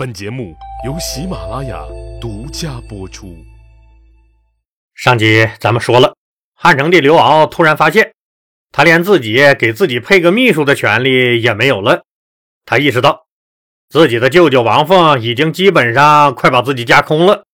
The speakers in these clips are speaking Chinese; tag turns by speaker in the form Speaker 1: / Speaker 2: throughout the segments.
Speaker 1: 本节目由喜马拉雅独家播出。
Speaker 2: 上集咱们说了，汉成帝刘骜突然发现，他连自己给自己配个秘书的权利也没有了。他意识到，自己的舅舅王凤已经基本上快把自己架空了，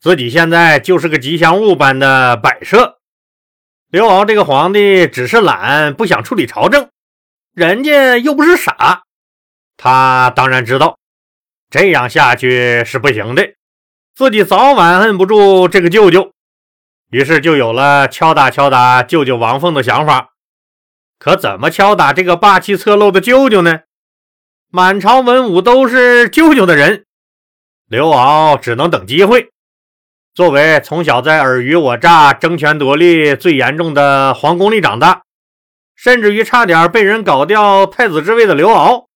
Speaker 2: 自己现在就是个吉祥物般的摆设。刘骜这个皇帝只是懒，不想处理朝政，人家又不是傻，他当然知道。这样下去是不行的，自己早晚摁不住这个舅舅，于是就有了敲打敲打舅舅王凤的想法。可怎么敲打这个霸气侧漏的舅舅呢？满朝文武都是舅舅的人，刘骜只能等机会。作为从小在尔虞我诈、争权夺利最严重的皇宫里长大，甚至于差点被人搞掉太子之位的刘骜。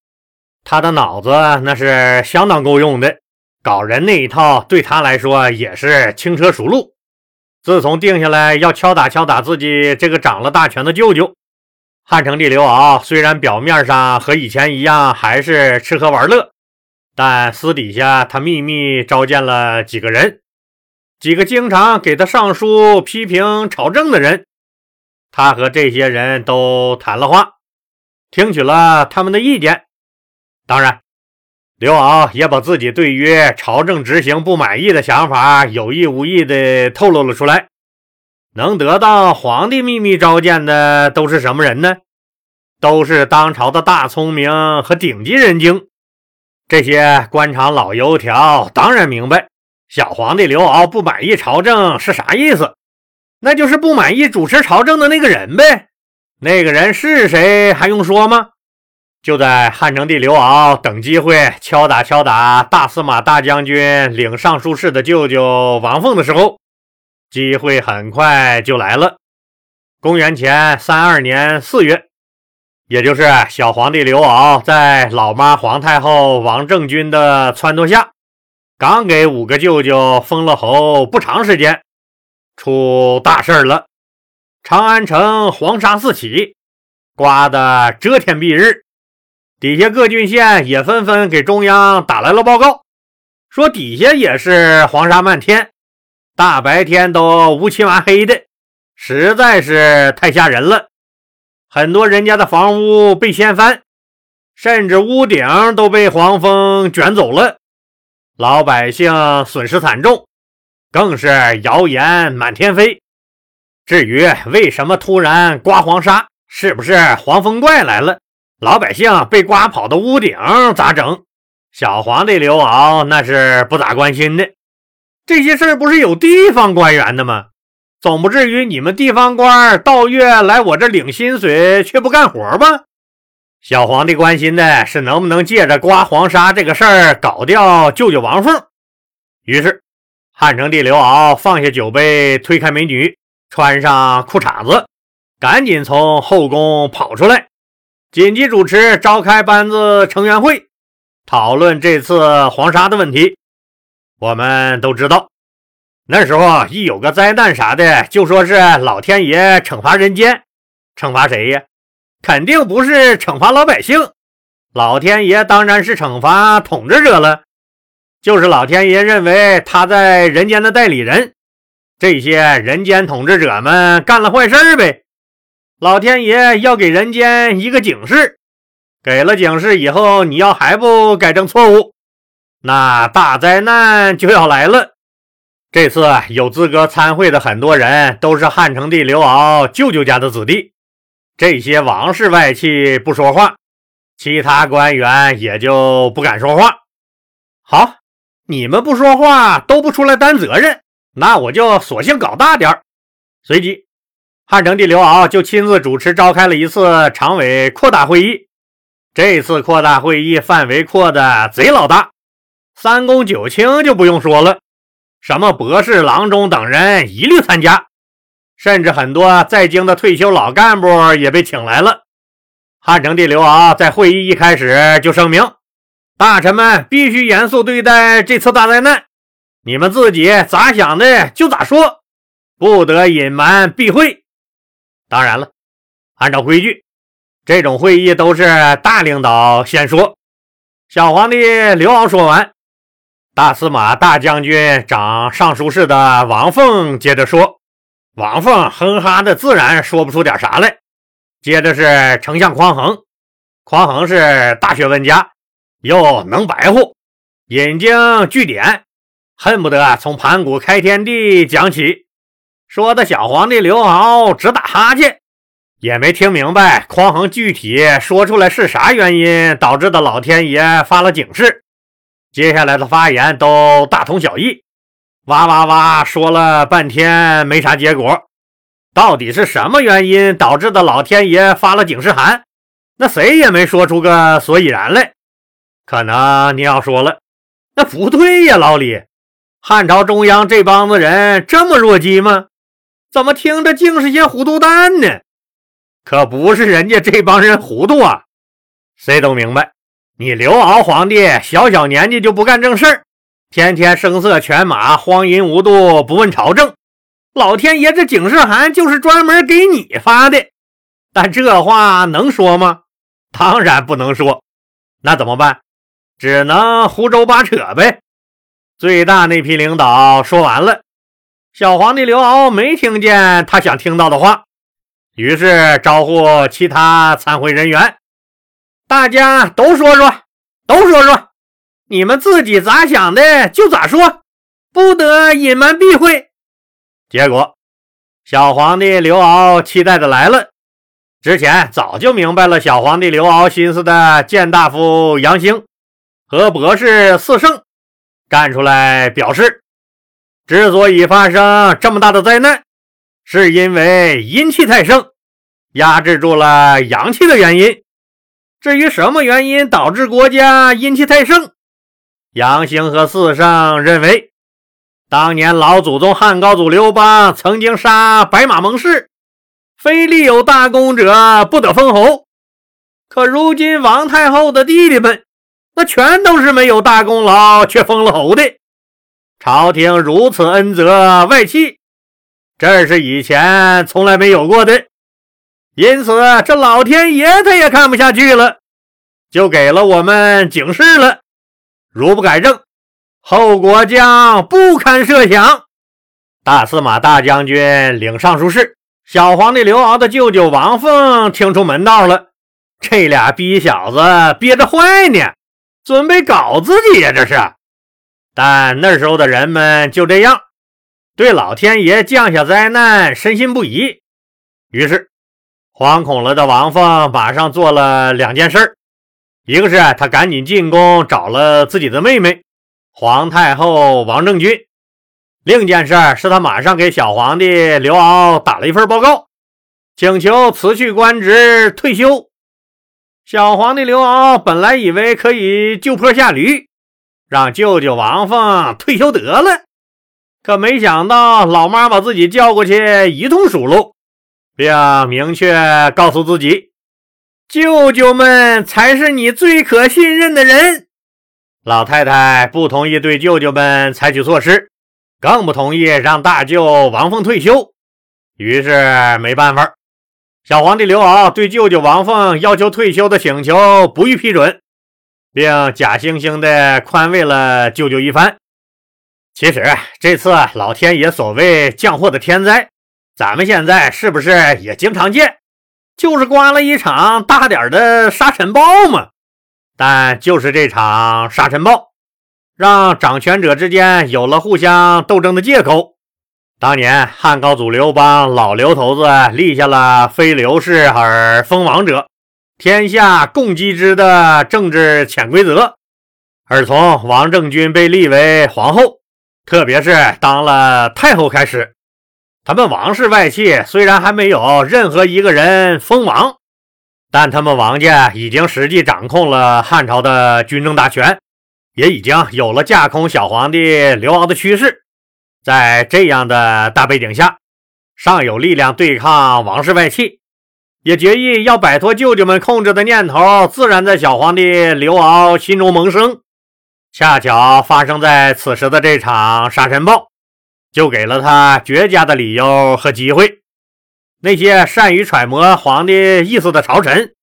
Speaker 2: 他的脑子那是相当够用的，搞人那一套对他来说也是轻车熟路。自从定下来要敲打敲打自己这个掌了大权的舅舅，汉成帝刘骜虽然表面上和以前一样还是吃喝玩乐，但私底下他秘密召见了几个人，几个经常给他上书批评朝政的人，他和这些人都谈了话，听取了他们的意见。当然，刘骜也把自己对于朝政执行不满意的想法有意无意地透露了出来。能得到皇帝秘密召见的都是什么人呢？都是当朝的大聪明和顶级人精。这些官场老油条当然明白，小皇帝刘敖不满意朝政是啥意思？那就是不满意主持朝政的那个人呗。那个人是谁？还用说吗？就在汉成帝刘骜等机会敲打敲打大司马大将军领尚书事的舅舅王凤的时候，机会很快就来了。公元前三二年四月，也就是小皇帝刘骜在老妈皇太后王政君的撺掇下，刚给五个舅舅封了侯不长时间，出大事了。长安城黄沙四起，刮得遮天蔽日。底下各郡县也纷纷给中央打来了报告，说底下也是黄沙漫天，大白天都乌漆麻黑的，实在是太吓人了。很多人家的房屋被掀翻，甚至屋顶都被黄风卷走了，老百姓损失惨重，更是谣言满天飞。至于为什么突然刮黄沙，是不是黄风怪来了？老百姓被刮跑的屋顶咋整？小皇帝刘骜那是不咋关心的。这些事儿不是有地方官员的吗？总不至于你们地方官到月来我这领薪水却不干活吧？小皇帝关心的是能不能借着刮黄沙这个事儿搞掉舅舅王凤。于是，汉成帝刘骜放下酒杯，推开美女，穿上裤衩子，赶紧从后宫跑出来。紧急主持召开班子成员会，讨论这次黄沙的问题。我们都知道，那时候一有个灾难啥的，就说是老天爷惩罚人间，惩罚谁呀？肯定不是惩罚老百姓，老天爷当然是惩罚统治者了。就是老天爷认为他在人间的代理人，这些人间统治者们干了坏事呗。老天爷要给人间一个警示，给了警示以后，你要还不改正错误，那大灾难就要来了。这次有资格参会的很多人都是汉成帝刘骜舅舅家的子弟，这些王室外戚不说话，其他官员也就不敢说话。好，你们不说话，都不出来担责任，那我就索性搞大点随即。汉成帝刘骜就亲自主持召开了一次常委扩大会议。这次扩大会议范围扩的贼老大，三公九卿就不用说了，什么博士、郎中等人一律参加，甚至很多在京的退休老干部也被请来了。汉成帝刘骜在会议一开始就声明：大臣们必须严肃对待这次大灾难，你们自己咋想的就咋说，不得隐瞒避讳。当然了，按照规矩，这种会议都是大领导先说。小皇帝刘昂说完，大司马大将军掌尚书事的王凤接着说：“王凤哼哈的，自然说不出点啥来。”接着是丞相匡衡，匡衡是大学问家，又能白话，引经据典，恨不得从盘古开天地讲起，说的小皇帝刘骜直打哈欠，也没听明白匡衡具体说出来是啥原因导致的老天爷发了警示。接下来的发言都大同小异，哇哇哇说了半天没啥结果，到底是什么原因导致的老天爷发了警示函？那谁也没说出个所以然来。可能你要说了，那不对呀，老李，汉朝中央这帮子人这么弱鸡吗？怎么听着竟是些糊涂蛋呢？可不是人家这帮人糊涂啊，谁都明白。你刘骜皇帝小小年纪就不干正事儿，天天声色犬马、荒淫无度，不问朝政。老天爷这警示函就是专门给你发的，但这话能说吗？当然不能说。那怎么办？只能胡诌八扯呗。最大那批领导说完了，小皇帝刘骜没听见他想听到的话，于是招呼其他参会人员。大家都说说，都说说，你们自己咋想的就咋说，不得隐瞒避讳。结果，小皇帝刘骜期待的来了。之前早就明白了小皇帝刘骜心思的谏大夫杨兴和博士四圣站出来表示，之所以发生这么大的灾难，是因为阴气太盛，压制住了阳气的原因。至于什么原因导致国家阴气太盛，杨兴和四圣认为，当年老祖宗汉高祖刘邦曾经杀白马盟誓，非立有大功者不得封侯。可如今王太后的弟弟们，那全都是没有大功劳却封了侯的。朝廷如此恩泽外戚，这是以前从来没有过的。因此，这老天爷他也看不下去了，就给了我们警示了。如不改正，后果将不堪设想。大司马大将军领尚书事，小皇帝刘骜的舅舅王凤听出门道了。这俩逼小子憋着坏呢，准备搞自己呀！这是。但那时候的人们就这样，对老天爷降下灾难深信不疑，于是。惶恐了的王凤马上做了两件事一个是他赶紧进宫找了自己的妹妹皇太后王政君，另一件事是他马上给小皇帝刘骜打了一份报告，请求辞去官职退休。小皇帝刘骜本来以为可以就坡下驴，让舅舅王凤退休得了，可没想到老妈把自己叫过去一通数落。并明确告诉自己，舅舅们才是你最可信任的人。老太太不同意对舅舅们采取措施，更不同意让大舅王凤退休。于是没办法，小皇帝刘骜对舅舅王凤要求退休的请求不予批准，并假惺惺地宽慰了舅舅一番。其实这次老天爷所谓降祸的天灾。咱们现在是不是也经常见？就是刮了一场大点的沙尘暴嘛。但就是这场沙尘暴，让掌权者之间有了互相斗争的借口。当年汉高祖刘邦老刘头子立下了“非刘氏而封王者，天下共击之”的政治潜规则。而从王政君被立为皇后，特别是当了太后开始。他们王室外戚虽然还没有任何一个人封王，但他们王家已经实际掌控了汉朝的军政大权，也已经有了架空小皇帝刘骜的趋势。在这样的大背景下，尚有力量对抗王室外戚，也决意要摆脱舅舅们控制的念头，自然在小皇帝刘骜心中萌生。恰巧发生在此时的这场沙尘暴。就给了他绝佳的理由和机会。那些善于揣摩皇帝意思的朝臣，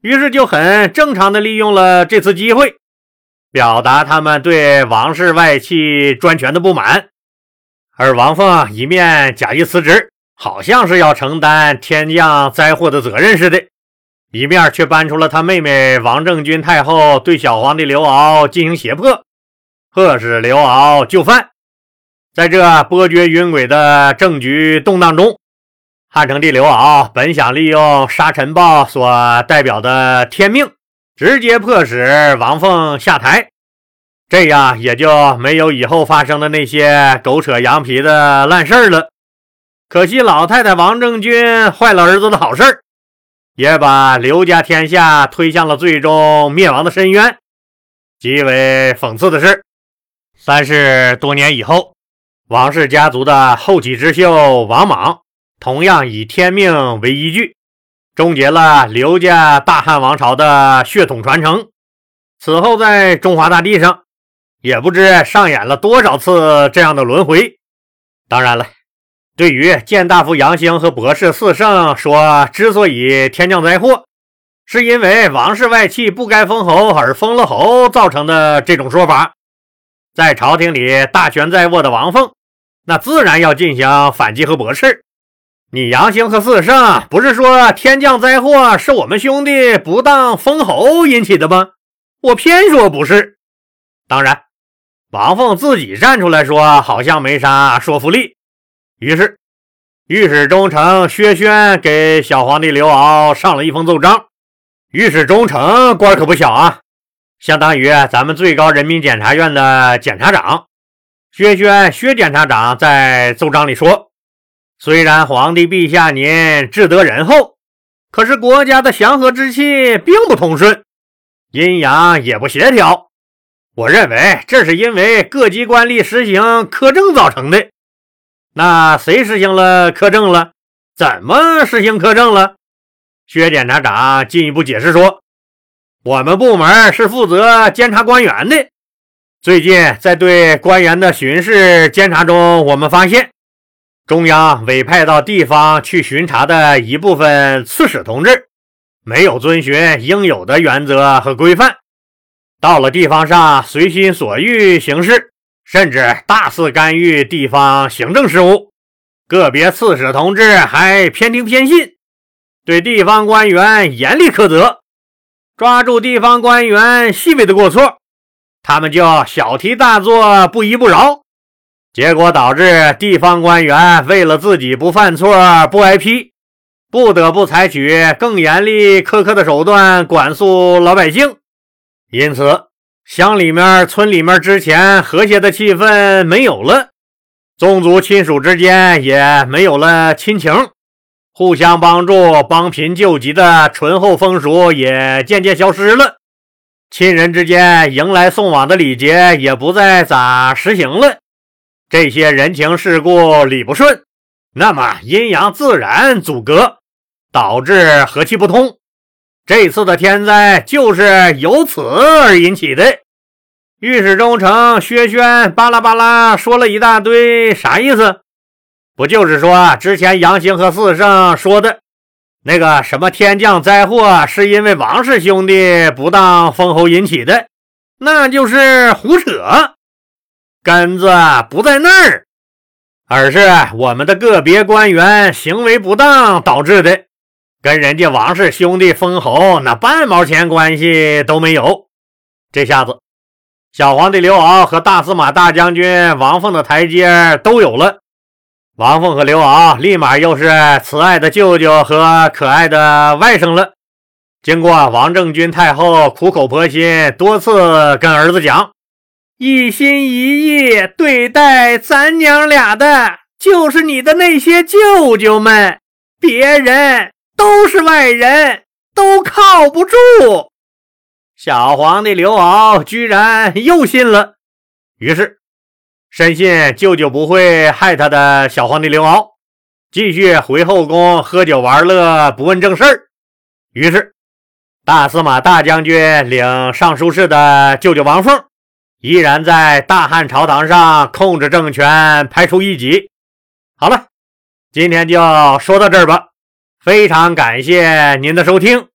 Speaker 2: 于是就很正常的利用了这次机会，表达他们对王室外戚专权的不满。而王凤一面假意辞职，好像是要承担天降灾祸的责任似的，一面却搬出了他妹妹王政君太后对小皇帝刘骜进行胁迫，迫使刘骜就范。在这波谲云诡的政局动荡中，汉成帝刘骜本想利用沙尘暴所代表的天命，直接迫使王凤下台，这样也就没有以后发生的那些狗扯羊皮的烂事了。可惜老太太王政君坏了儿子的好事儿，也把刘家天下推向了最终灭亡的深渊。极为讽刺的是，三十多年以后。王氏家族的后起之秀王莽，同样以天命为依据，终结了刘家大汉王朝的血统传承。此后，在中华大地上，也不知上演了多少次这样的轮回。当然了，对于建大夫杨兴和博士四圣说，之所以天降灾祸，是因为王室外戚不该封侯而封了侯造成的这种说法，在朝廷里大权在握的王凤。那自然要进行反击和驳斥。你杨兴和四圣不是说天降灾祸是我们兄弟不当封侯引起的吗？我偏说不是。当然，王凤自己站出来说，好像没啥说服力。于是，御史中丞薛轩给小皇帝刘骜上了一封奏章。御史中丞官可不小啊，相当于咱们最高人民检察院的检察长。薛轩，薛检察长在奏章里说：“虽然皇帝陛下您智德仁厚，可是国家的祥和之气并不通顺，阴阳也不协调。我认为这是因为各级官吏实行苛政造成的。那谁实行了苛政了？怎么实行苛政了？”薛检察长进一步解释说：“我们部门是负责监察官员的。”最近在对官员的巡视监察中，我们发现中央委派到地方去巡查的一部分刺史同志，没有遵循应有的原则和规范，到了地方上随心所欲行事，甚至大肆干预地方行政事务。个别刺史同志还偏听偏信，对地方官员严厉苛责，抓住地方官员细微的过错。他们就小题大做，不依不饶，结果导致地方官员为了自己不犯错、不挨批，不得不采取更严厉苛刻的手段管束老百姓。因此，乡里面、村里面之前和谐的气氛没有了，宗族亲属之间也没有了亲情，互相帮助、帮贫救急的醇厚风俗也渐渐消失了。亲人之间迎来送往的礼节也不再咋实行了，这些人情世故理不顺，那么阴阳自然阻隔，导致和气不通。这次的天灾就是由此而引起的。御史中丞薛轩巴拉巴拉说了一大堆，啥意思？不就是说之前杨兴和四圣说的？那个什么天降灾祸是因为王氏兄弟不当封侯引起的，那就是胡扯，根子不在那儿，而是我们的个别官员行为不当导致的，跟人家王氏兄弟封侯那半毛钱关系都没有。这下子，小皇帝刘骜和大司马大将军王凤的台阶都有了。王凤和刘骜立马又是慈爱的舅舅和可爱的外甥了。经过王政君太后苦口婆心多次跟儿子讲，一心一意对待咱娘俩的，就是你的那些舅舅们，别人都是外人，都靠不住。小皇帝刘骜居然又信了，于是。深信舅舅不会害他的小皇帝刘骜，继续回后宫喝酒玩乐，不问正事儿。于是，大司马大将军领尚书事的舅舅王凤，依然在大汉朝堂上控制政权，排除异己。好了，今天就说到这儿吧。非常感谢您的收听。